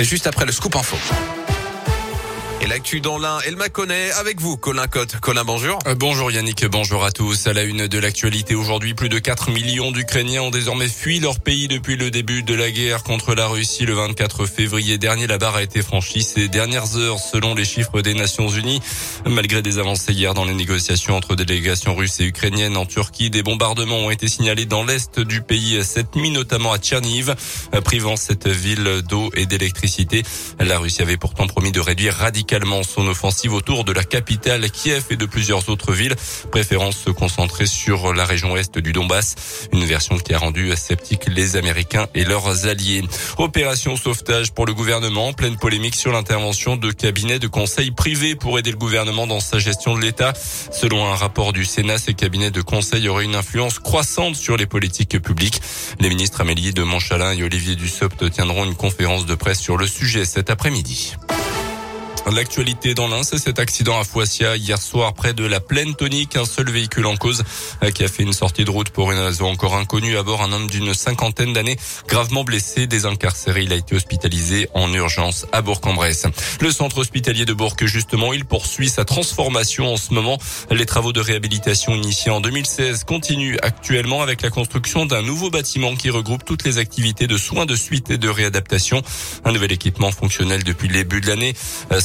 C'est juste après le scoop info. Et l'actu dans l'un, elle m'a connaît avec vous, Colin Cotte. Colin, bonjour. Euh, bonjour Yannick, bonjour à tous. À la une de l'actualité aujourd'hui, plus de 4 millions d'Ukrainiens ont désormais fui leur pays depuis le début de la guerre contre la Russie le 24 février dernier. La barre a été franchie ces dernières heures selon les chiffres des Nations Unies. Malgré des avancées hier dans les négociations entre délégations russes et ukrainiennes en Turquie, des bombardements ont été signalés dans l'est du pays cette nuit, notamment à Tcherniv, privant cette ville d'eau et d'électricité. La Russie avait pourtant promis de réduire radicalement son offensive autour de la capitale Kiev et de plusieurs autres villes, préférant se concentrer sur la région est du Donbass, une version qui a rendu sceptiques les Américains et leurs alliés. Opération sauvetage pour le gouvernement, pleine polémique sur l'intervention de cabinets de conseil privés pour aider le gouvernement dans sa gestion de l'État. Selon un rapport du Sénat, ces cabinets de conseil auraient une influence croissante sur les politiques publiques. Les ministres Amélie de Montchalin et Olivier Dussopt tiendront une conférence de presse sur le sujet cet après-midi. L'actualité dans l'Ain, c'est cet accident à Foissia hier soir près de la plaine tonique. Un seul véhicule en cause euh, qui a fait une sortie de route pour une raison encore inconnue. À bord, un homme d'une cinquantaine d'années, gravement blessé, désincarcéré. Il a été hospitalisé en urgence à Bourg-en-Bresse. Le centre hospitalier de Bourg, justement, il poursuit sa transformation en ce moment. Les travaux de réhabilitation initiés en 2016 continuent actuellement avec la construction d'un nouveau bâtiment qui regroupe toutes les activités de soins de suite et de réadaptation. Un nouvel équipement fonctionnel depuis le début de l'année.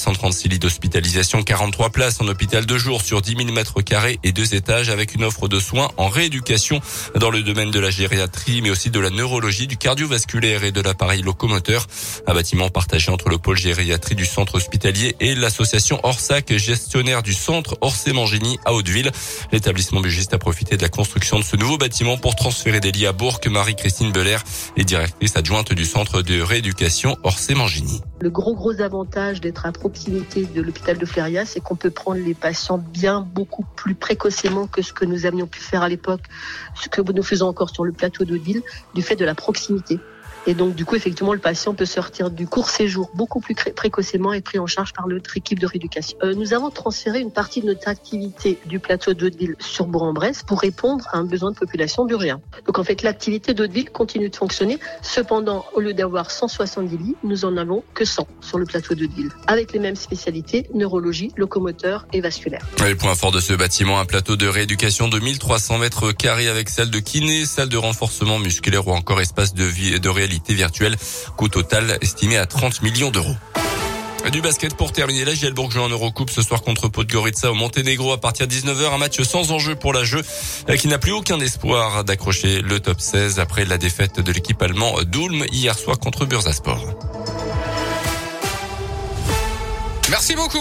136 lits d'hospitalisation, 43 places en hôpital de jour sur 10 000 mètres carrés et deux étages avec une offre de soins en rééducation dans le domaine de la gériatrie, mais aussi de la neurologie, du cardiovasculaire et de l'appareil locomoteur. Un bâtiment partagé entre le pôle gériatrie du centre hospitalier et l'association Orsac, gestionnaire du centre Orsay-Mangini à Hauteville. L'établissement bugiste a profité de la construction de ce nouveau bâtiment pour transférer des lits à Bourg. Marie-Christine Belair est directrice adjointe du centre de rééducation Orsay-Mangini. Le gros gros avantage d'être à proximité de l'hôpital de Fléria, c'est qu'on peut prendre les patients bien beaucoup plus précocement que ce que nous avions pu faire à l'époque, ce que nous faisons encore sur le plateau d'Odile, du fait de la proximité. Et donc, du coup, effectivement, le patient peut sortir du court séjour beaucoup plus précocement et pris en charge par notre équipe de rééducation. Euh, nous avons transféré une partie de notre activité du plateau d'Hauteville sur Bourg-en-Bresse pour répondre à un besoin de population burien. Donc, en fait, l'activité d'Hauteville continue de fonctionner. Cependant, au lieu d'avoir 170 lits, nous en avons que 100 sur le plateau d'Hauteville, avec les mêmes spécialités, neurologie, locomoteur et vasculaire. De ce bâtiment, un plateau de rééducation de 1300 mètres carrés avec salle de kiné, salle de renforcement musculaire ou encore espace de vie et de virtuelle. Coût total estimé à 30 millions d'euros. Du basket pour terminer. La Gielbourg joue en Eurocoupe ce soir contre Podgorica au Monténégro à partir de 19h. Un match sans enjeu pour la jeu qui n'a plus aucun espoir d'accrocher le top 16 après la défaite de l'équipe allemande d'Ulm hier soir contre Bursaspor. Merci beaucoup.